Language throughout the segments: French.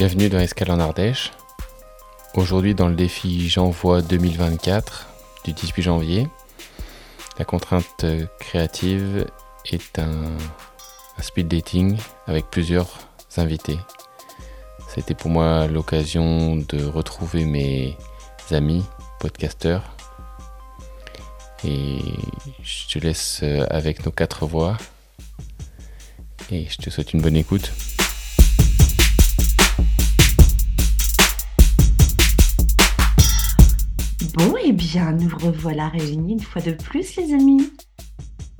Bienvenue dans Escale en Ardèche. Aujourd'hui dans le défi J'envoie 2024 du 18 janvier, la contrainte créative est un, un speed dating avec plusieurs invités. C'était pour moi l'occasion de retrouver mes amis podcasteurs. Et je te laisse avec nos quatre voix. Et je te souhaite une bonne écoute. Bon, et bien, nous revoilà réunis une fois de plus, les amis.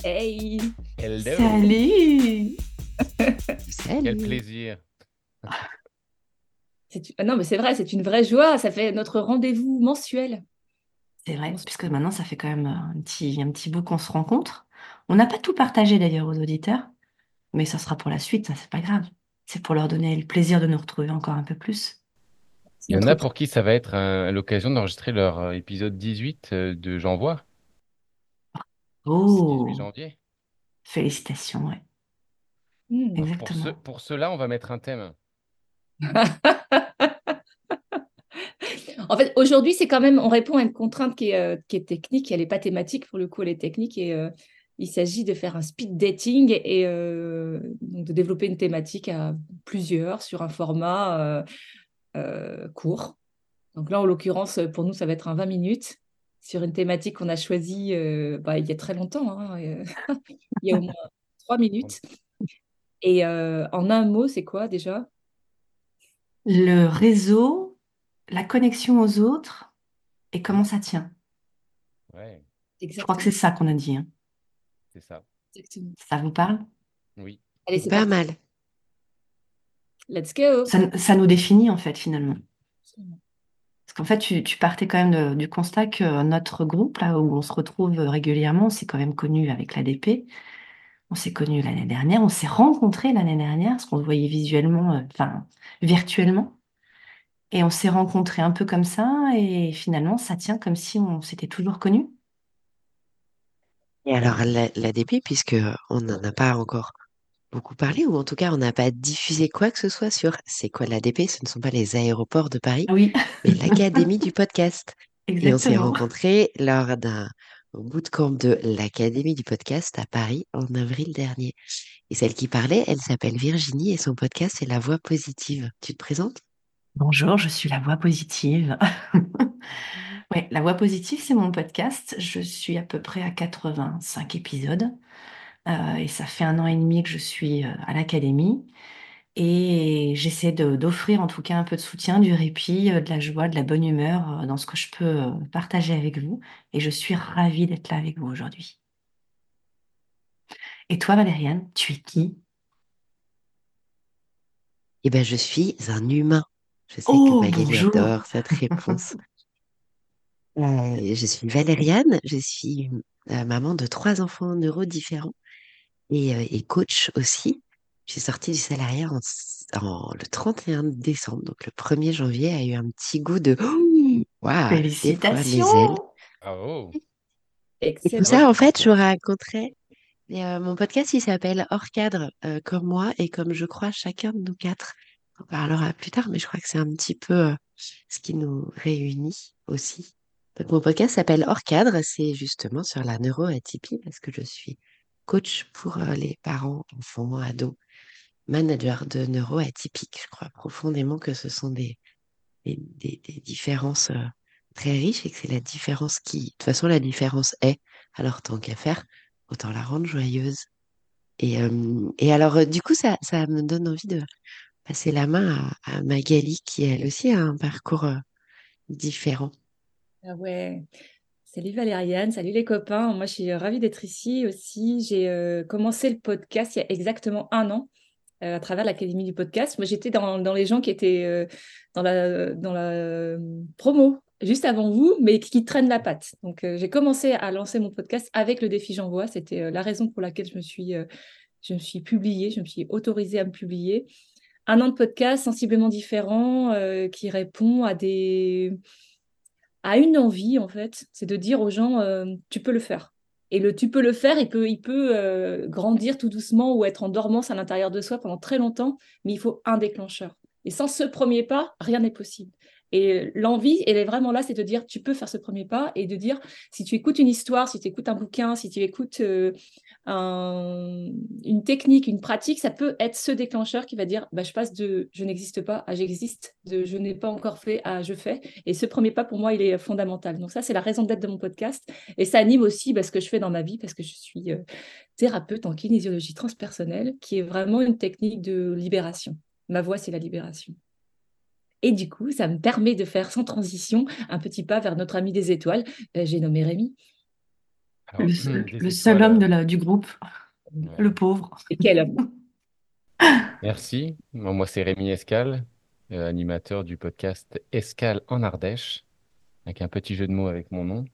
Hey Hello Salut Quel plaisir C'est- ah Non, mais c'est vrai, c'est une vraie joie. Ça fait notre rendez-vous mensuel. C'est vrai, puisque maintenant, ça fait quand même un petit, un petit bout qu'on se rencontre. On n'a pas tout partagé d'ailleurs aux auditeurs, mais ça sera pour la suite, ça, c'est pas grave. C'est pour leur donner le plaisir de nous retrouver encore un peu plus. Il y en a pour qui ça va être euh, l'occasion d'enregistrer leur euh, épisode 18 euh, de J'envoie. Oh, 18 janvier. félicitations, ouais, Hmm. Pour, exactement. ce, pour cela, on va mettre un thème. En fait, aujourd'hui, c'est quand même, on répond à une contrainte qui est, euh, qui est technique. Elle n'est pas thématique, pour le coup, elle est technique. Et euh, il s'agit de faire un speed dating et euh, donc de développer une thématique à plusieurs sur un format court. Donc là, en l'occurrence, pour nous, ça va être un 20 minutes sur une thématique qu'on a choisie euh, bah, il y a très longtemps. hein, euh, il y a au moins 3 minutes. Et euh, en un mot, c'est quoi déjà? Le réseau, la connexion aux autres et comment ça tient. Ouais, Je crois que c'est ça qu'on a dit. hein. c'est ça. Exactement. Ça vous parle? Oui. Allez, c'est Pas parti. mal. Let's go. Ça, ça nous définit en fait finalement. Parce qu'en fait, tu, tu partais quand même de- du constat que notre groupe, là où on se retrouve régulièrement, on s'est quand même connu avec l'ADP. On s'est connu l'année dernière, on s'est rencontrés l'année dernière, parce qu'on se voyait visuellement, euh, enfin virtuellement. Et on s'est rencontrés un peu comme ça, et finalement, ça tient comme si on s'était toujours connus. Et alors, la- l'ADP, puisque on n'en a pas encore beaucoup parlé, ou en tout cas, on n'a pas diffusé quoi que ce soit sur c'est quoi l'ADP, ce ne sont pas les aéroports de Paris, Oui, mais l'Académie du podcast. Et on s'est rencontrés lors d'un bootcamp de l'Académie du podcast à Paris en avril dernier. Et celle qui parlait, elle s'appelle Virginie et son podcast, c'est La Voix Positive. Tu te présentes? Bonjour, je suis la voix positive. Ouais, la voix positive, c'est mon podcast. Je suis à peu près à 85 épisodes. Euh, et ça fait un an et demi que je suis euh, à l'académie. Et j'essaie d'offrir en tout cas un peu de soutien, du répit, euh, de la joie, de la bonne humeur dans ce que je peux partager avec vous. Et je suis ravie d'être là avec vous aujourd'hui. Et toi, Valériane, tu es qui? Eh ben, je suis un humain. Je sais que Oh, Magali bonjour. adore cette réponse. Euh, je suis Valériane, je suis euh, maman de trois enfants neurodifférents et, euh, et coach aussi. Je suis sortie du salariat en, en- le 31 décembre, donc le 1er janvier a eu un petit goût de waouh. Félicitations! Bravo. Et tout Excellent. ça, en fait, je raconterai. Et, euh, mon podcast, il s'appelle Hors cadre, euh, comme moi et comme je crois chacun de nous quatre. On parlera plus tard, mais je crois que c'est un petit peu euh, ce qui nous réunit aussi. Donc, mon podcast s'appelle Hors cadre, c'est justement sur la neuroatypie parce que je suis coach pour euh, les parents, enfants, ados, managers de neuroatypiques. Je crois profondément que ce sont des, des, différences euh, très riches et que c'est la différence qui, de toute façon, la différence est, alors tant qu'à faire, autant la rendre joyeuse. Et, euh, et alors, du coup, ça, ça me donne envie de passer la main à, à Magali, qui elle aussi a un parcours différent. Ah ouais. Salut Valériane, salut les copains. Moi, je suis ravie d'être ici aussi. J'ai euh, commencé le podcast il y a exactement un an euh, à travers l'Académie du podcast. Moi, j'étais dans, les gens qui étaient euh, dans la, euh, promo juste avant vous, mais qui traînent la patte. Donc, euh, j'ai commencé à lancer mon podcast avec le défi J'envoie. C'était euh, la raison pour laquelle je me suis, euh, je me suis publiée, je me suis autorisée à me publier. Un an de podcast sensiblement différent euh, qui répond à des à une envie, en fait, c'est de dire aux gens, euh, tu peux le faire. Et le tu peux le faire, il peut, il peut euh, grandir tout doucement ou être en dormance à l'intérieur de soi pendant très longtemps, mais il faut un déclencheur. Et sans ce premier pas, rien n'est possible. Et l'envie, elle est vraiment là, c'est de dire, tu peux faire ce premier pas et de dire, si tu écoutes une histoire, si tu écoutes un bouquin, si tu écoutes euh, une technique, une pratique, ça peut être ce déclencheur qui va dire, bah, je passe de je n'existe pas à j'existe, de je n'ai pas encore fait à je fais. Et ce premier pas, pour moi, il est fondamental. Donc ça, c'est la raison d'être de mon podcast. Et ça anime aussi bah, ce que je fais dans ma vie, parce que je suis euh, thérapeute en kinésiologie transpersonnelle, qui est vraiment une technique de libération. Ma voix, c'est la libération. Et du coup, ça me permet de faire sans transition un petit pas vers notre ami des étoiles. Euh, j'ai nommé Rémi. le, seul, homme de du groupe, le pauvre. Et quel homme Merci. Moi, c'est Rémi Escal, euh, animateur du podcast Escal en Ardèche, avec un petit jeu de mots avec mon nom.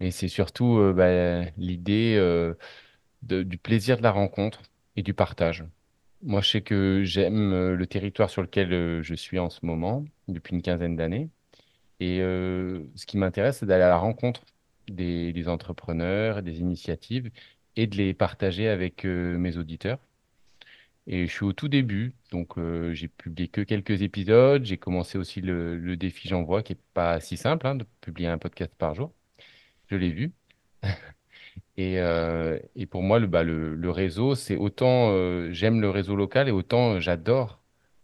Et c'est surtout euh, bah, l'idée du plaisir de la rencontre et du partage. Moi, je sais que j'aime euh, le territoire sur lequel euh, je suis en ce moment, depuis une quinzaine d'années. Et euh, ce qui m'intéresse, c'est d'aller à la rencontre des, entrepreneurs, des initiatives et de les partager avec mes auditeurs. Et je suis au tout début, donc j'ai publié que quelques épisodes. J'ai commencé aussi le, défi J'envoie, qui est pas si simple, hein, de publier un podcast par jour. Je l'ai vu. Et, euh, et pour moi, le, bah, le, le réseau, c'est autant euh, j'aime le réseau local et autant euh, j'adore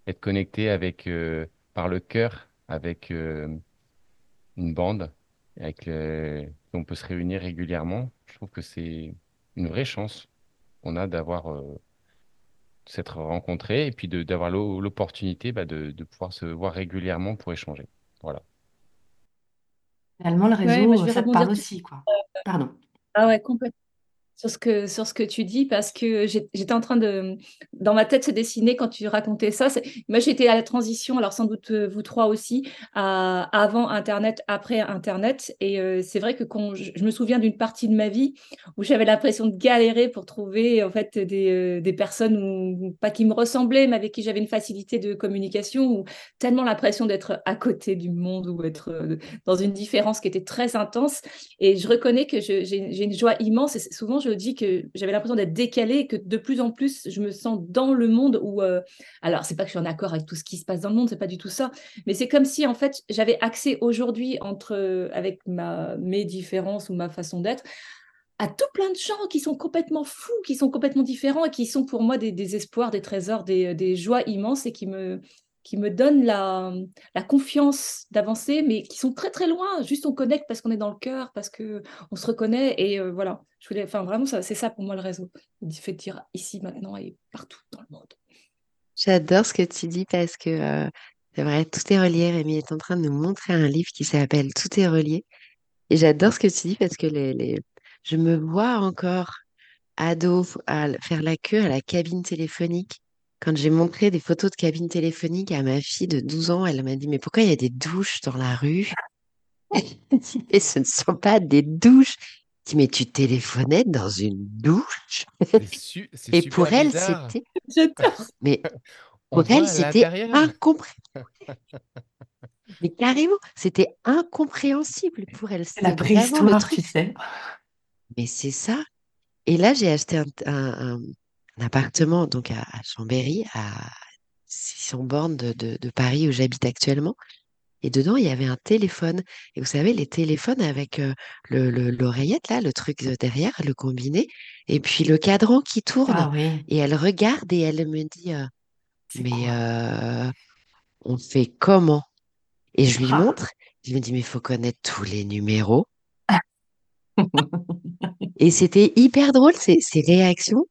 être connecté avec, euh, par le cœur avec euh, une bande avec on peut se réunir régulièrement. Je trouve que c'est une vraie chance qu'on a d'avoir s'être rencontrés et puis d'avoir l'opportunité bah, de, de pouvoir se voir régulièrement pour échanger. Voilà. Finalement, le réseau, ça te parle aussi, quoi. Pardon. Ah ouais, complètement sur ce que, sur ce que tu dis parce que j'étais en train de, dans ma tête se dessiner quand tu racontais ça. Moi, j'étais à la transition, alors sans doute euh, vous trois aussi, à, avant Internet, après Internet. Et euh, c'est vrai que quand je, me souviens d'une partie de ma vie où j'avais l'impression de galérer pour trouver en fait des, euh, des personnes ou pas qui me ressemblaient, mais avec qui j'avais une facilité de communication ou tellement l'impression d'être à côté du monde ou être dans une différence qui était très intense. Et je reconnais que j'ai une joie immense. Et souvent, je dis que j'avais l'impression d'être décalée, que de plus en plus, je me sens dans le monde où. Euh, alors, c'est pas que je suis en accord avec tout ce qui se passe dans le monde, c'est pas du tout ça, mais c'est comme si, en fait, j'avais accès aujourd'hui, entre avec ma, mes différences ou ma façon d'être, à tout plein de gens qui sont complètement fous, qui sont complètement différents et qui sont pour moi des, espoirs, des trésors, des, des, joies immenses et qui me, qui me donnent la, confiance d'avancer, mais qui sont très très loin. Juste on connecte parce qu'on est dans le cœur, parce que on se reconnaît et euh, voilà. Je voulais, enfin vraiment, c'est ça pour moi le réseau. Il fait dire ici maintenant et partout dans le monde. J'adore ce que tu dis parce que euh, c'est vrai, tout est relié. Rémi est en train de nous montrer un livre qui s'appelle Tout est relié. Et j'adore ce que tu dis parce que les... je me vois encore ado à faire la queue à la cabine téléphonique quand j'ai montré des photos de cabine téléphonique à ma fille de 12 ans, elle m'a dit, mais pourquoi il y a des douches dans la rue? Et ce ne sont pas des douches. Je dis, mais tu téléphonais dans une douche? Et pour elle, c'était... Mais pour elle, c'était incompréhensible. Mais carrément, c'était incompréhensible pour elle. C'est la préhistoire, tu sais. Mais c'est ça. Et là, j'ai acheté un, un appartement donc à, Chambéry, à 600 bornes de, Paris où j'habite actuellement. Et dedans, il y avait un téléphone. Et vous savez, les téléphones avec euh, le, l'oreillette, là, le truc derrière, le combiné, et puis le cadran qui tourne. Ah et elle regarde et elle me dit, euh, mais euh, on fait comment? Et je lui ah. montre. Je me dis, mais il faut connaître tous les numéros. et c'était hyper drôle, ces, ces réactions.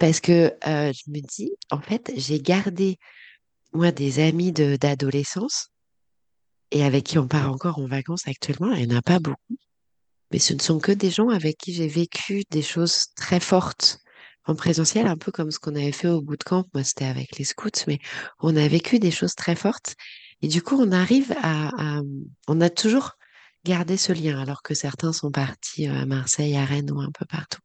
Parce que je me dis, en fait, j'ai gardé, moi, des amis d'adolescence et avec qui on part encore en vacances actuellement. Il n'y en a pas beaucoup. Mais ce ne sont que des gens avec qui j'ai vécu des choses très fortes en présentiel, un peu comme ce qu'on avait fait au bout de camp. Moi, c'était avec les scouts, mais on a vécu des choses très fortes. Et du coup, on arrive à, on a toujours gardé ce lien, alors que certains sont partis à Marseille, à Rennes ou un peu partout.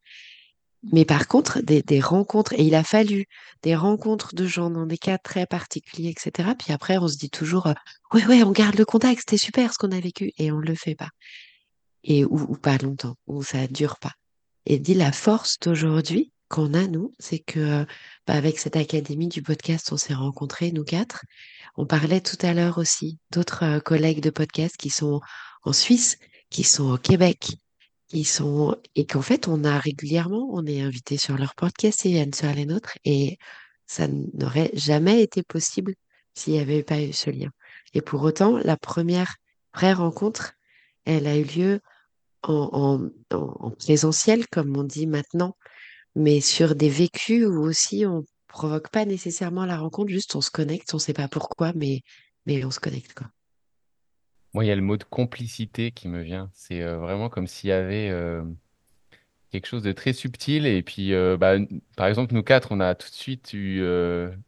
Mais par contre, des, rencontres, et il a fallu des rencontres de gens dans des cas très particuliers, etc. Puis après, on se dit toujours, euh, ouais, on garde le contact, c'était super ce qu'on a vécu, et on ne le fait pas. Et, ou, pas longtemps, ou ça dure pas. Et dit la force d'aujourd'hui qu'on a, nous, c'est que, bah, avec cette académie du podcast, on s'est rencontrés, nous quatre, On parlait tout à l'heure aussi d'autres euh, collègues de podcast qui sont en Suisse, qui sont au Québec, qui sont et qu'en fait on a régulièrement, on est invité sur leur podcast et ils viennent sur les nôtres et ça n'aurait jamais été possible s'il n'y avait pas eu ce lien. Et pour autant, la première vraie rencontre, elle a eu lieu en, en présentiel, comme on dit maintenant, mais sur des vécus où aussi on provoque pas nécessairement la rencontre, juste on se connecte, on sait pas pourquoi, mais, mais on se connecte, quoi. Moi, il y a le mot de complicité qui me vient. C'est euh, vraiment comme s'il y avait euh, quelque chose de très subtil. Et puis, euh, bah, par exemple, nous quatre, on a tout de suite eu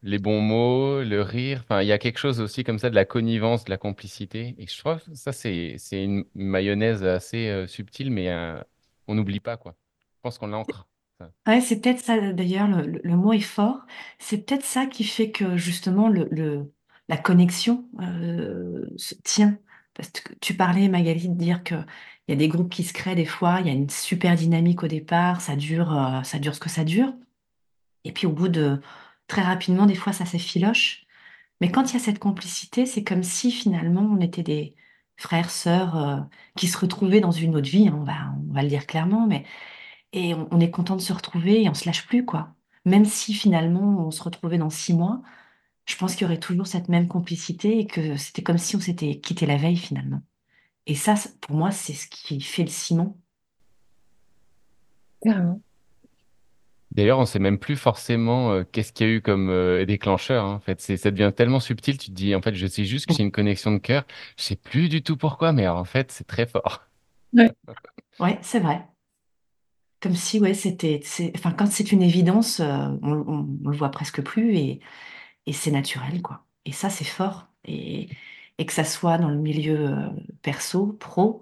les bons mots, le rire. Enfin, il y a quelque chose aussi comme ça de la connivence, de la complicité. Et je trouve que ça, c'est, une mayonnaise assez subtile, mais on n'oublie pas, quoi. Je pense qu'on l'ancre. Ouais, c'est peut-être ça d'ailleurs, le, mot est fort. C'est peut-être ça qui fait que justement le, la connexion se tient. Parce que tu parlais, Magali, de dire qu'il y a des groupes qui se créent des fois, il y a une super dynamique au départ, ça dure, euh, ça dure ce que ça dure. Et puis au bout de très rapidement, des fois, ça s'effiloche. Mais quand il y a cette complicité, c'est comme si finalement on était des frères, sœurs euh, qui se retrouvaient dans une autre vie, hein, on va, on va le dire clairement, mais et on, on est content de se retrouver et on se lâche plus, quoi. Même si finalement on se retrouvait dans six mois, je pense qu'il y aurait toujours cette même complicité et que c'était comme si on s'était quitté la veille finalement. Et ça, pour moi, c'est ce qui fait le ciment. Carrément. D'ailleurs, on sait même plus forcément euh, qu'est-ce qu'il y a eu comme euh, déclencheur. hein. En fait, c'est, ça devient tellement subtil. Tu te dis, en fait, je sais juste que j'ai une connexion de cœur. Je sais plus du tout pourquoi, mais en fait, c'est très fort. Ouais. Ouais, c'est vrai. Comme si, ouais, c'était, enfin, quand c'est une évidence, euh, on, on, on le voit presque plus et, et c'est naturel, quoi. Et ça, c'est fort. Et, que ça soit dans le milieu euh, perso, pro,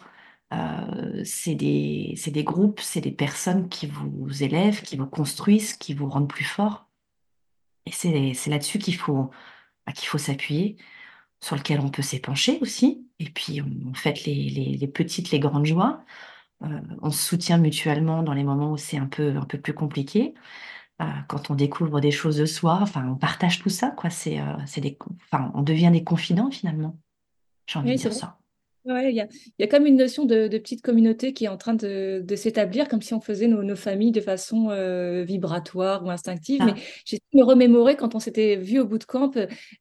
euh, c'est des, groupes, c'est des personnes qui vous élèvent, qui vous construisent, qui vous rendent plus fort. Et c'est, là-dessus qu'il faut, bah, qu'il faut s'appuyer, sur lequel on peut s'épancher aussi. Et puis, on fête les, les, les petites, les grandes joies. Euh, on se soutient mutuellement dans les moments où c'est un peu, un peu plus compliqué. Euh, quand on découvre des choses de soi, enfin, on partage tout ça, quoi. C'est, euh, c'est des, enfin, on devient des confidents finalement. J'ai envie Oui, de dire vrai. ça. Ouais, il y a, il y a comme une notion de, de petite communauté qui est en train de, de s'établir, comme si on faisait nos, nos familles de façon euh, vibratoire ou instinctive. Mais Ah, j'ai me remémorer quand on s'était vu au bootcamp,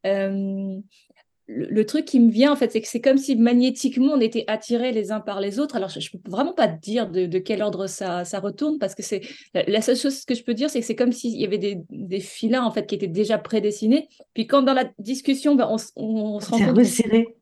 euh, le, le truc qui me vient, en fait, c'est que c'est comme si magnétiquement on était attirés les uns par les autres. Alors, je ne peux vraiment pas te dire de, de quel ordre ça, ça retourne, parce que c'est la, la seule chose que je peux dire, c'est que c'est comme s'il y avait des, des filins en fait qui étaient déjà prédessinés. Puis quand dans la discussion, ben, on, on- on se rend compte resserré.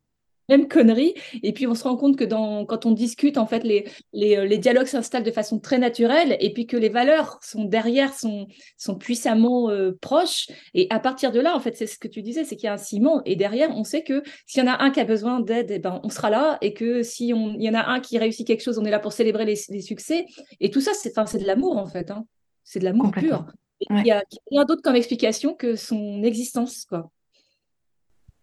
Même connerie. Et puis on se rend compte que dans, quand on discute, en fait, les, les, euh, les dialogues s'installent de façon très naturelle et puis que les valeurs sont derrière, sont, sont puissamment euh, proches. Et à partir de là, en fait, c'est ce que tu disais, c'est qu'il y a un ciment. Et derrière, on sait que s'il y en a un qui a besoin d'aide, eh ben, on sera là. Et que s'il y en a un qui réussit quelque chose, on est là pour célébrer les, les succès. Et tout ça, c'est de l'amour, en fait. hein. C'est de l'amour pur. Il Ouais. n'y a rien d'autre comme explication que son existence, quoi.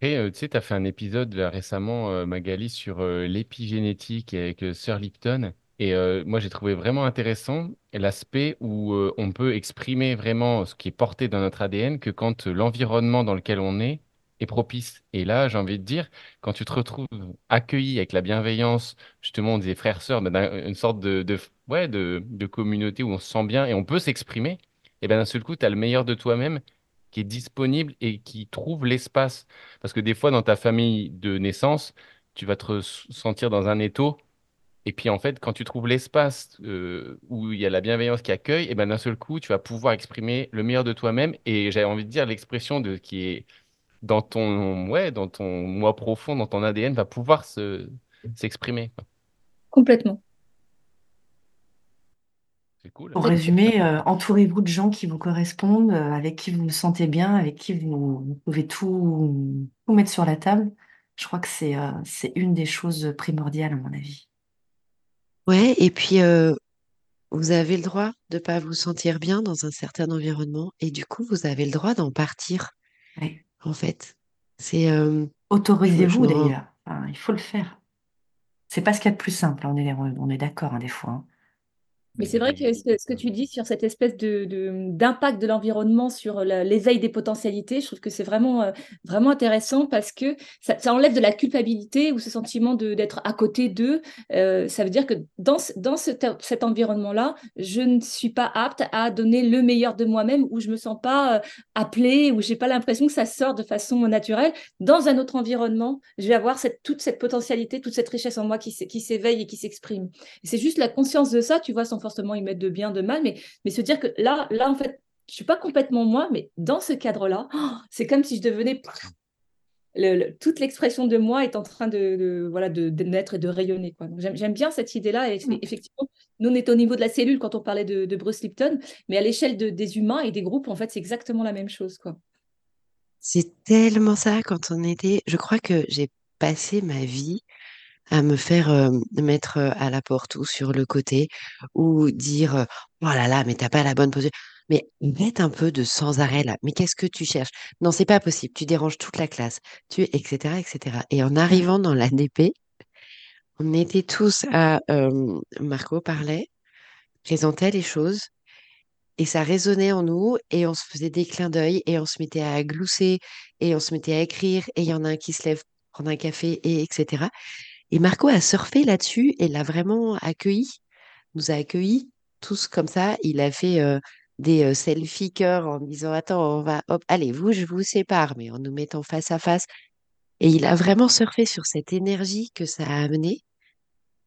Et tu sais, tu as fait un épisode récemment, Magali, sur l'épigénétique avec Sir Lipton. Et moi, j'ai trouvé vraiment intéressant l'aspect où on peut exprimer vraiment ce qui est porté dans notre ADN que quand l'environnement dans lequel on est est propice. Et là, j'ai envie de dire, quand tu te retrouves accueilli avec la bienveillance, justement, des frères-sœurs, ben, d'un- une sorte de, ouais, de, de communauté où on se sent bien et on peut s'exprimer, et ben d'un seul coup, tu as le meilleur de toi-même qui est disponible et qui trouve l'espace. Parce que des fois, dans ta famille de naissance, tu vas te sentir dans un étau. Et puis, en fait, quand tu trouves l'espace euh, où il y a la bienveillance qui accueille, et ben d'un seul coup, tu vas pouvoir exprimer le meilleur de toi-même. Et j'avais envie de dire, l'expression de qui est dans ton, ouais, dans ton moi profond, dans ton ADN, va pouvoir se, s'exprimer. Complètement. C'est cool. Pour résumer, euh, entourez-vous de gens qui vous correspondent, euh, avec qui vous vous sentez bien, avec qui vous, vous pouvez tout, tout mettre sur la table. Je crois que c'est euh, c'est une des choses primordiales, à mon avis. Ouais, et puis euh, vous avez le droit de pas vous sentir bien dans un certain environnement et du coup vous avez le droit d'en partir Ouais. en fait. C'est euh, Autorisez-vous d'ailleurs. Enfin, il faut le faire. C'est pas ce qu'il y a de plus simple, hein, on est, on est d'accord hein, des fois. hein. Mais c'est vrai que ce, que tu dis sur cette espèce d'impact de, l'environnement sur l'éveil des potentialités, je trouve que c'est vraiment, euh, vraiment intéressant parce que ça, enlève de la culpabilité ou ce sentiment d'être à côté d'eux. Euh, ça veut dire que dans, dans cet environnement-là, je ne suis pas apte à donner le meilleur de moi-même ou je me sens pas euh, appelée ou j'ai pas l'impression que ça sort de façon naturelle. Dans un autre environnement, je vais avoir cette, toute cette potentialité, toute cette richesse en moi qui, s'éveille et qui s'exprime. c'est juste la conscience de ça, tu vois, forcément y mettre de bien, de mal, mais, mais se dire que là, là, en fait, je suis pas complètement moi, mais dans ce cadre-là, oh, c'est comme si je devenais toute l'expression de moi est en train de, voilà de, naître et de rayonner. Quoi. J'aime bien cette idée-là. Et mm. effectivement, nous, on est au niveau de la cellule quand on parlait de, Bruce Lipton, mais à l'échelle des humains et des groupes, en fait, c'est exactement la même chose. Quoi. C'est tellement ça quand on était. Je crois que j'ai passé ma vie à me faire euh, mettre à la porte ou sur le côté ou dire oh là là mais t'as pas la bonne posture mais mets un peu de sans arrêt là mais qu'est-ce que tu cherches? Non c'est pas possible tu déranges toute la classe tu etc etc et en arrivant dans l'ADP on était tous à Marco parlait présentait les choses et ça résonnait en nous et on se faisait des clins d'œil et on se mettait à glousser et on se mettait à écrire et il y en a un qui se lève prendre un café et etc et Marco a surfé là-dessus et l'a vraiment accueilli, nous a accueillis tous comme ça. Il a fait euh, des euh, selfie cœurs en disant Attends, on va, hop, allez, vous, je vous sépare, mais en nous mettant face à face. Et il a vraiment surfé sur cette énergie que ça a amené.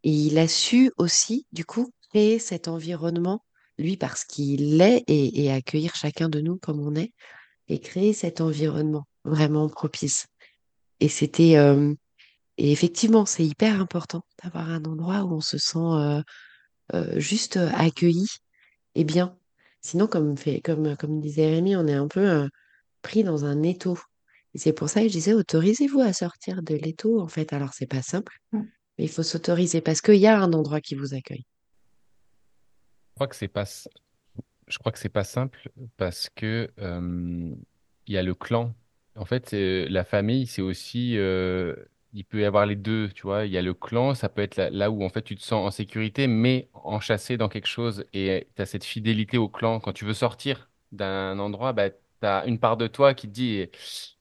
Et il a su aussi, du coup, créer cet environnement, lui, parce qu'il est, et, accueillir chacun de nous comme on est, et créer cet environnement vraiment propice. Et c'était. Euh, et effectivement, c'est hyper important d'avoir un endroit où on se sent euh, euh, juste euh, accueilli et bien. Sinon, comme, fait, comme, comme disait Rémi, on est un peu pris dans un étau. Et c'est pour ça que je disais, autorisez-vous à sortir de l'étau, en fait. Alors, c'est pas simple, mmh. mais il faut s'autoriser parce qu'il y a un endroit qui vous accueille. Je crois que c'est pas, je crois que c'est pas simple parce que il y a le clan. En fait, la famille, c'est aussi il peut y avoir les deux, tu vois. Il y a le clan, ça peut être là, où en fait tu te sens en sécurité, mais enchâssé dans quelque chose et tu as cette fidélité au clan. Quand tu veux sortir d'un endroit, bah, tu as une part de toi qui te dit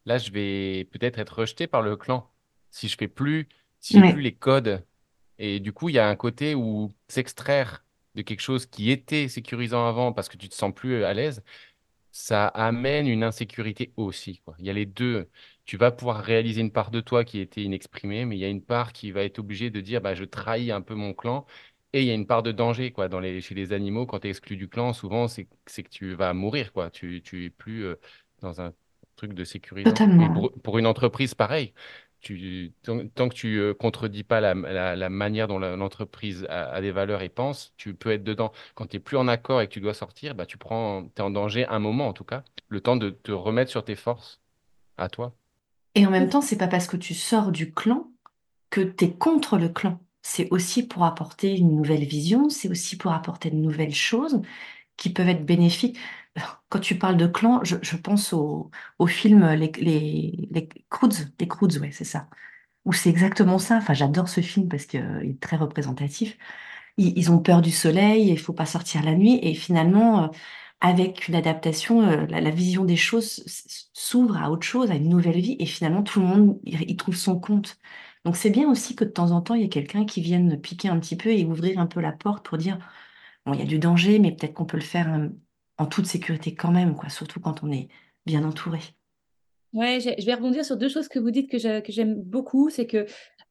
là, je vais peut-être être rejeté par le clan si je fais plus, si j'ai plus les codes. Et du coup, il y a un côté où s'extraire de quelque chose qui était sécurisant avant parce que tu te sens plus à l'aise, ça amène une insécurité aussi, quoi. Il y a les deux tu vas pouvoir réaliser une part de toi qui était inexprimée, mais il y a une part qui va être obligée de dire bah, je trahis un peu mon clan. Et il y a une part de danger quoi. Dans les, chez les animaux, quand tu es exclu du clan, souvent, c'est que tu vas mourir. Quoi. Tu n'es plus euh, dans un truc de sécurité. Pour, une entreprise, pareil. Tu, tant, que tu ne contredis pas la, la, manière dont l'entreprise a, des valeurs et pense, tu peux être dedans. Quand tu n'es plus en accord et que tu dois sortir, bah, tu prends, es en danger un moment en tout cas, le temps de te remettre sur tes forces à toi. Et en même temps, c'est pas parce que tu sors du clan que tu es contre le clan. C'est aussi pour apporter une nouvelle vision, c'est aussi pour apporter de nouvelles choses qui peuvent être bénéfiques. Quand tu parles de clan, je, pense au, film Les, les, les Croods, les Croods, ouais, c'est ça. Où c'est exactement ça. Enfin, j'adore ce film parce qu'il est très représentatif. Ils, ont peur du soleil, il faut pas sortir la nuit, et finalement, euh, avec une adaptation, euh, la, vision des choses s'ouvre à autre chose, à une nouvelle vie, et finalement tout le monde y, trouve son compte. Donc c'est bien aussi que de temps en temps, il y ait quelqu'un qui vienne piquer un petit peu et ouvrir un peu la porte pour dire, bon, il y a du danger, mais peut-être qu'on peut le faire en toute sécurité quand même, quoi, surtout quand on est bien entouré. Ouais, je vais rebondir sur deux choses que vous dites que j'aime beaucoup. C'est que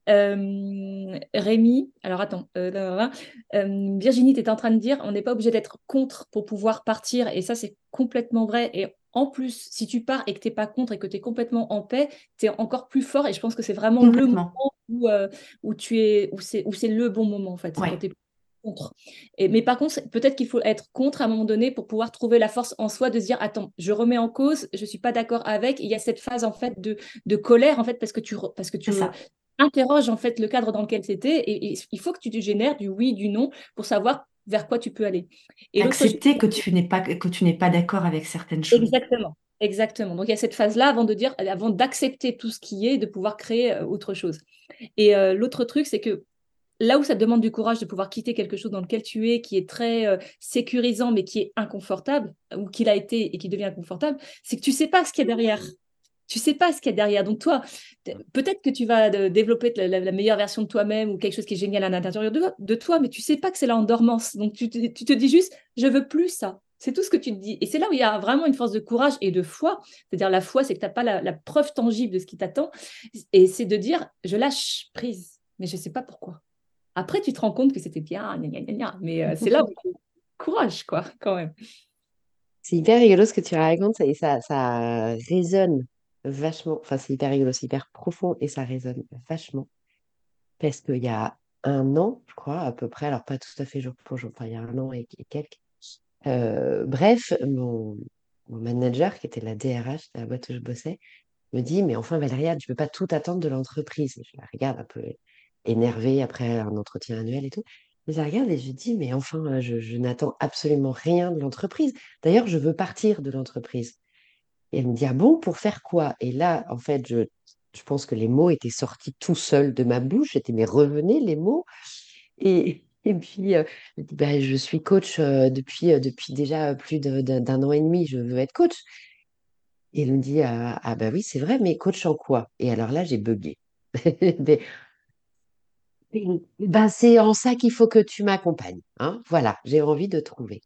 euh, Rémi, alors attends, euh, euh, Virginie, tu étais en train de dire on n'est pas obligé d'être contre pour pouvoir partir. Et ça, c'est complètement vrai. Et en plus, si tu pars et que tu n'es pas contre et que tu es complètement en paix, tu es encore plus fort. Et je pense que c'est vraiment le moment où, où tu es, où c'est, où c'est le bon moment, en fait. Quand contre. Et, mais par contre, peut-être qu'il faut être contre à un moment donné pour pouvoir trouver la force en soi de se dire attends, je remets en cause, je suis pas d'accord avec. il y a cette phase en fait de, de colère en fait parce que tu parce que tu interroges en fait le cadre dans lequel c'était et, il faut que tu te génères du oui, du non pour savoir vers quoi tu peux aller. Et accepter que tu n'es pas que tu n'es pas d'accord avec certaines choses. Exactement. Exactement. Donc il y a cette phase-là avant de dire, avant d'accepter tout ce qui est, de pouvoir créer euh, autre chose. Et euh, l'autre truc, c'est que là où ça te demande du courage de pouvoir quitter quelque chose dans lequel tu es, qui est très euh, sécurisant, mais qui est inconfortable, ou qu'il a été et qui devient inconfortable, c'est que tu sais pas ce qu'il y a derrière. Tu sais pas ce qu'il y a derrière. Donc toi, peut-être que tu vas développer la, meilleure version de toi-même ou quelque chose qui est génial à l'intérieur de, toi, mais tu sais pas que c'est là en dormance. Donc tu te, dis juste, je veux plus ça. C'est tout ce que tu te dis. Et c'est là où il y a vraiment une force de courage et de foi. C'est-à-dire la foi, c'est que tu n'as pas la, preuve tangible de ce qui t'attend. Et c'est de dire, je lâche prise, mais je ne sais pas pourquoi. Après, tu te rends compte que c'était bien, mais euh, c'est là où courage, quoi, quand même. C'est hyper rigolo ce que tu racontes et ça, ça résonne vachement. Enfin, c'est hyper rigolo, c'est hyper profond et ça résonne vachement. Parce qu'il y a un an, je crois, à peu près, alors pas tout à fait jour pour jour, enfin, il y a un an et, quelques. Euh, bref, mon, manager, qui était la DRH de la boîte où je bossais, me dit Mais enfin, Valéria, tu ne peux pas tout attendre de l'entreprise. je la regarde un peu énervée après un entretien annuel et tout. Je la regarde et je dis Mais enfin, je, je n'attends absolument rien de l'entreprise. D'ailleurs, je veux partir de l'entreprise. Et elle me dit, ah bon, pour faire quoi? Et là, en fait, je, je pense que les mots étaient sortis tout seuls de ma bouche. J'étais, mais revenez les mots. Et, et puis, euh, bah, je suis coach euh, depuis, euh, depuis déjà plus d'un an et demi. Je veux être coach. Et elle me dit, ah, ah bah oui, c'est vrai, mais coach en quoi? Et alors là, j'ai bugué. ben, c'est en ça qu'il faut que tu m'accompagnes. Hein voilà, j'ai envie de trouver.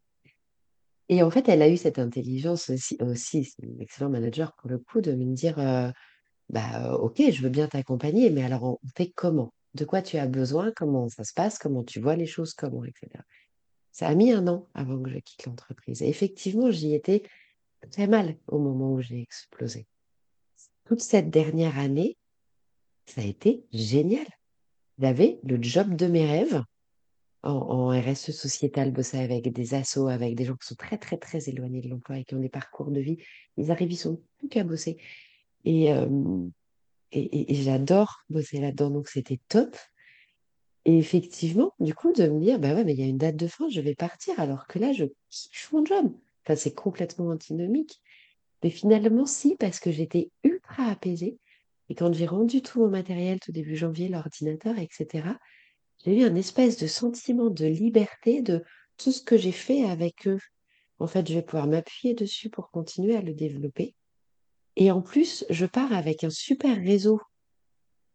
Et en fait, elle a eu cette intelligence aussi, aussi c'est une excellent manager pour le coup, de me dire, bah, ok, je veux bien t'accompagner, mais alors on fait comment? De quoi tu as besoin? Comment ça se passe? Comment tu vois les choses? Comment, etc. Ça a mis un an avant que je quitte l'entreprise. Et effectivement, j'y étais très mal au moment où j'ai explosé. Toute cette dernière année, ça a été génial. J'avais le job de mes rêves en, RSE sociétal, bosser avec des assos, avec des gens qui sont très, très, très éloignés de l'emploi et qui ont des parcours de vie. Ils arrivent, ils sont plus qu'à bosser. Et, et, j'adore bosser là-dedans, donc c'était top. Et effectivement, du coup, de me dire, bah ouais, mais il y a une date de fin, je vais partir, alors que là, je kiffe mon job. Enfin, c'est complètement antinomique. Mais finalement, si, parce que j'étais ultra apaisée. Et quand j'ai rendu tout mon matériel tout début janvier, l'ordinateur, etc., j'ai eu un espèce de sentiment de liberté de tout ce que j'ai fait avec eux. En fait, je vais pouvoir m'appuyer dessus pour continuer à le développer. Et en plus, je pars avec un super réseau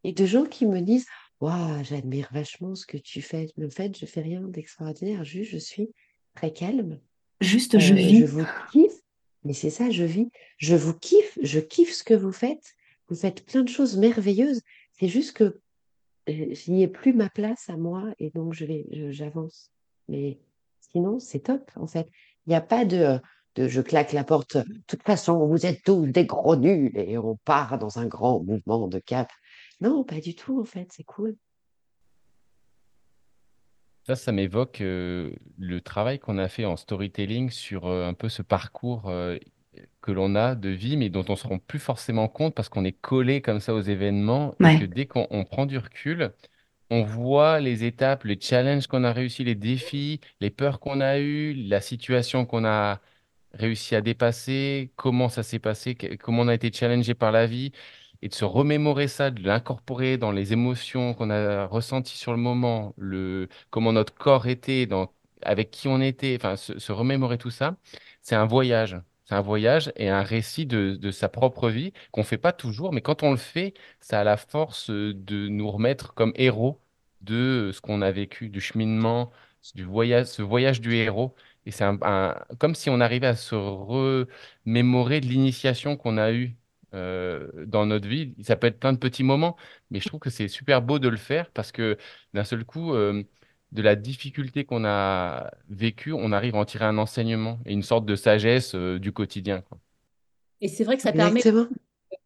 et de gens qui me disent Waouh, j'admire vachement ce que tu fais. En fait, je fais rien d'extraordinaire, juste je suis très calme. Juste, je euh, vis. Je vous kiffe. Mais c'est ça, je vis. Je vous kiffe, je kiffe ce que vous faites. Vous faites plein de choses merveilleuses. C'est juste que j'y ai plus ma place à moi et donc je vais, j'avance. Mais sinon, c'est top en fait. Il n'y a pas de, de je claque la porte. De toute façon, vous êtes tous des gros nuls et on part dans un grand mouvement de cap. Non, pas du tout en fait. C'est cool. Ça, ça m'évoque euh, le travail qu'on a fait en storytelling sur euh, un peu ce parcours euh, que l'on a de vie, mais dont on ne se rend plus forcément compte parce qu'on est collé comme ça aux événements et que dès qu'on prend du recul, on voit les étapes, les challenges qu'on a réussi, les défis, les peurs qu'on a eues, la situation qu'on a réussi à dépasser, comment ça s'est passé, comment on a été challengé par la vie, et de se remémorer ça, de l'incorporer dans les émotions qu'on a ressenties sur le moment, le, comment notre corps était, dans, avec qui on était, enfin, se, se remémorer tout ça, c'est un voyage. C'est un voyage et un récit de, sa propre vie qu'on ne fait pas toujours, mais quand on le fait, ça a la force de nous remettre comme héros de ce qu'on a vécu, du cheminement, du voyage, ce voyage du héros. Et c'est un, comme si on arrivait à se remémorer de l'initiation qu'on a eue euh, dans notre vie. Ça peut être plein de petits moments, mais je trouve que c'est super beau de le faire parce que d'un seul coup, euh, de la difficulté qu'on a vécue, on arrive à en tirer un enseignement et une sorte de sagesse euh, du quotidien. Et c'est vrai que ça permet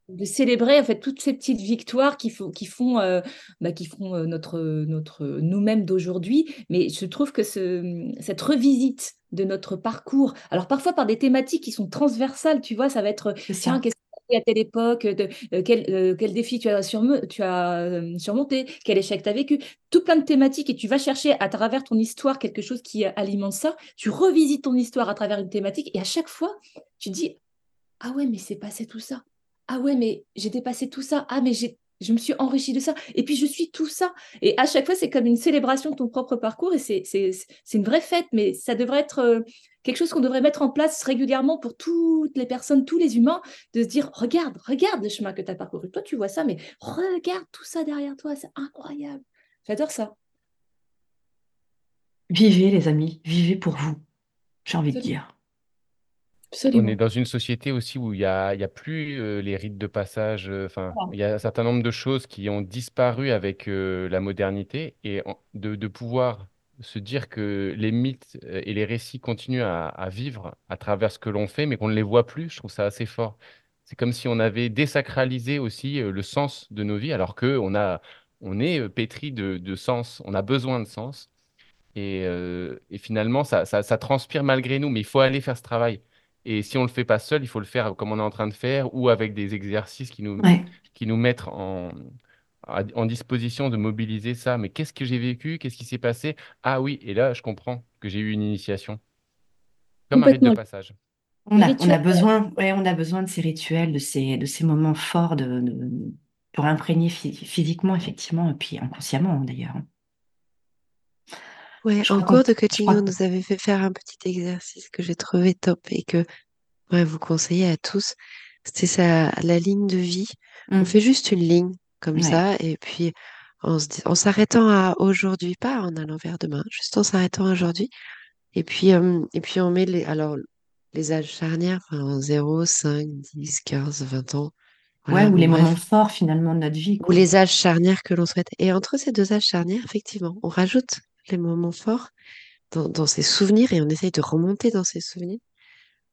de célébrer en fait toutes ces petites victoires qui, font, qui font, euh, bah, qui font euh, notre, notre nous-mêmes d'aujourd'hui. Mais je trouve que ce, cette revisite de notre parcours, alors parfois par des thématiques qui sont transversales, tu vois, ça va être tiens, qu'est-ce à telle époque, euh, quel, euh, quel, défi tu as, euh, surmonté, quel échec tu as vécu, tout plein de thématiques et tu vas chercher à travers ton histoire quelque chose qui alimente ça, tu revisites ton histoire à travers une thématique et à chaque fois, tu dis, ah ouais, mais c'est passé tout ça. Ah ouais, mais j'ai dépassé tout ça. Ah, mais je me suis enrichie de ça. Et puis, je suis tout ça. Et à chaque fois, c'est comme une célébration de ton propre parcours. Et c'est une vraie fête, mais ça devrait être quelque chose qu'on devrait mettre en place régulièrement pour toutes les personnes, tous les humains, de se dire, regarde, regarde le chemin que tu as parcouru. Toi, tu vois ça, mais regarde tout ça derrière toi. C'est incroyable. J'adore ça. Vivez, les amis. Vivez pour vous. J'ai envie de dire. On est dans une société aussi où il n'y a, y a plus euh, les rites de passage. Euh, enfin, il y a un certain nombre de choses qui ont disparu avec euh, la modernité et de, pouvoir se dire que les mythes et les récits continuent à, vivre à travers ce que l'on fait, mais qu'on ne les voit plus, je trouve ça assez fort. C'est comme si on avait désacralisé aussi le sens de nos vies, alors que on a, on est pétri de, de sens, on a besoin de sens. Et, et finalement, ça, ça, ça transpire malgré nous, mais il faut aller faire ce travail. Et si on ne le fait pas seul, il faut le faire comme on est en train de faire ou avec des exercices qui nous, qui nous mettent en, en disposition de mobiliser ça. Mais qu'est-ce que j'ai vécu? Qu'est-ce qui s'est passé? Ah oui, et là, je comprends que j'ai eu une initiation. Comme un rite de passage. On a, on a besoin, ouais, on a besoin de ces rituels, de ces, de ces moments forts de, pour imprégner physiquement, effectivement, et puis inconsciemment d'ailleurs. Ouais, en cours de coaching, on nous avait fait faire un petit exercice que j'ai trouvé top et que ouais, vous conseillez à tous. C'était ça, la ligne de vie. On mmh. fait juste une ligne comme ça et puis en s'arrêtant à aujourd'hui, pas en allant vers demain, juste en s'arrêtant à aujourd'hui. Et puis, et puis on met les, alors, les âges charnières, enfin, 0, 5, 10, 15, 20 ans. Ouais, ou les moments forts finalement de notre vie. Ou les âges charnières que l'on souhaite. Et entre ces deux âges charnières, effectivement, on rajoute les moments forts dans, dans ses souvenirs et on essaye de remonter dans ses souvenirs.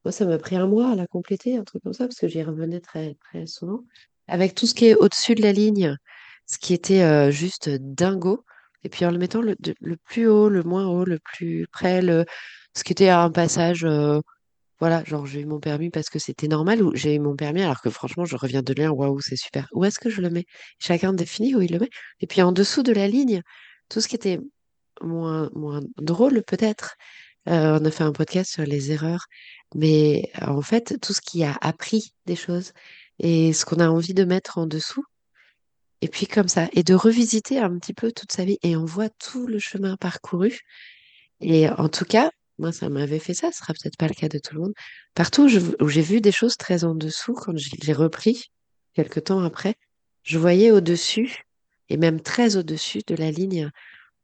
Moi, ça m'a pris un mois à la compléter, un truc comme ça, parce que j'y revenais très, très souvent. Avec tout ce qui est au-dessus de la ligne, ce qui était euh, juste dingo. Et puis en le mettant le, plus haut, le moins haut, le plus près, le, ce qui était un passage, euh, voilà, genre j'ai eu mon permis parce que c'était normal, ou j'ai eu mon permis alors que franchement, je reviens de loin, waouh, c'est super. Où est-ce que je le mets? Chacun définit où il le met. Et puis en dessous de la ligne, tout ce qui était moins, moins drôle peut-être. Euh, on a fait un podcast sur les erreurs, mais en fait, tout ce qui a appris des choses et ce qu'on a envie de mettre en dessous, et puis comme ça, et de revisiter un petit peu toute sa vie, et on voit tout le chemin parcouru. Et en tout cas, moi, ça m'avait fait ça, ce sera peut-être pas le cas de tout le monde. Partout où j'ai vu des choses très en dessous, quand j'ai repris, quelques temps après, je voyais au-dessus, et même très au-dessus de la ligne,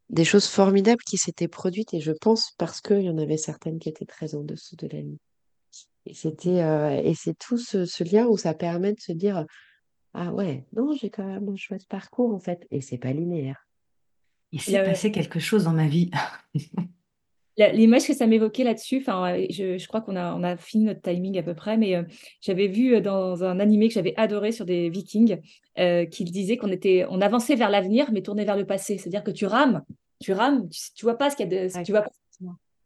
des choses formidables qui s'étaient produites et je pense parce qu'il y en avait certaines qui étaient très en dessous de la ligne. Et c'était euh, et c'est tout ce, lien où ça permet de se dire ah ouais non j'ai quand même un chouette parcours en fait et c'est pas linéaire. Il s'est passé quelque chose dans ma vie. L'image que ça m'évoquait là-dessus, enfin, je, crois qu'on a, on a fini notre timing à peu près, mais euh, j'avais vu euh, dans un animé que j'avais adoré sur des Vikings euh, qu'il disait qu'on était, on avançait vers l'avenir, mais tournait vers le passé. C'est-à-dire que tu rames, tu rames, tu, tu vois pas ce qu'il y a de, tu vois pas.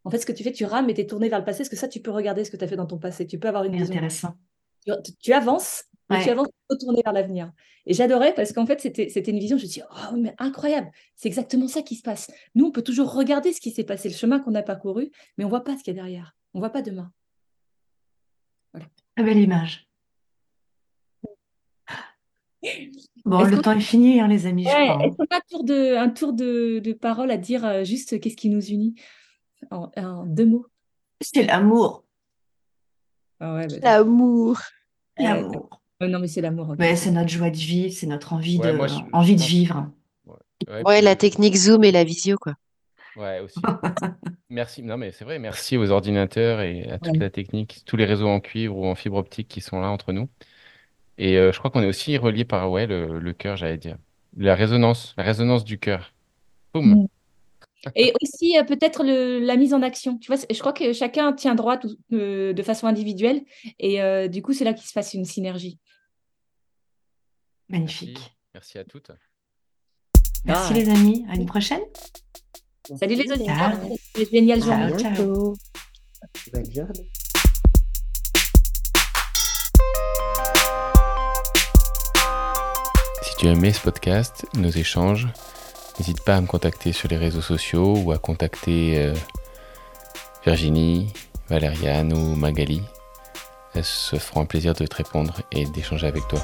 En fait, ce que tu fais, tu rames, mais tu es tourné vers le passé, parce que ça, tu peux regarder ce que tu as fait dans ton passé? Tu peux avoir une vision. Intéressant. tu avances, tu avances tourner vers l'avenir. Et j'adorais parce qu'en fait, c'était, une vision, je me dis, oh, mais incroyable, c'est exactement ça qui se passe. Nous, on peut toujours regarder ce qui s'est passé, le chemin qu'on a parcouru, mais on voit pas ce qu'il y a derrière. On voit pas demain. Voilà. Très belle image. Bon, le temps est fini, hein, les amis. Est-ce qu'on a un tour, de, un tour de, de parole à dire euh, juste qu'est-ce qui nous unit? En, deux mots C'est l'amour. Ah bah, l'amour. L'amour non, mais c'est l'amour. c'est notre joie de vivre, c'est notre envie, de, envie de vivre. Ouais, la technique Zoom et la visio, quoi. Ouais, aussi. merci. Non, mais c'est vrai. Merci aux ordinateurs et à toute la technique, tous les réseaux en cuivre ou en fibre optique qui sont là entre nous. Et euh, je crois qu'on est aussi relié par ouais, le, cœur, j'allais dire. La résonance, la résonance du cœur. Boum. Et aussi euh, peut-être la mise en action. Tu vois, je crois que chacun tient droit euh, de façon individuelle et du coup, c'est là qu'il se passe une synergie. Magnifique. Merci, à toutes. Merci les amis. À une prochaine. Salut les auditeurs. Génial journée. Ciao. Si tu as aimé ce podcast, nos échanges, n'hésite pas à me contacter sur les réseaux sociaux ou à contacter euh, Virginie, Valériane ou Magali. Elles se feront un plaisir de te répondre et d'échanger avec toi.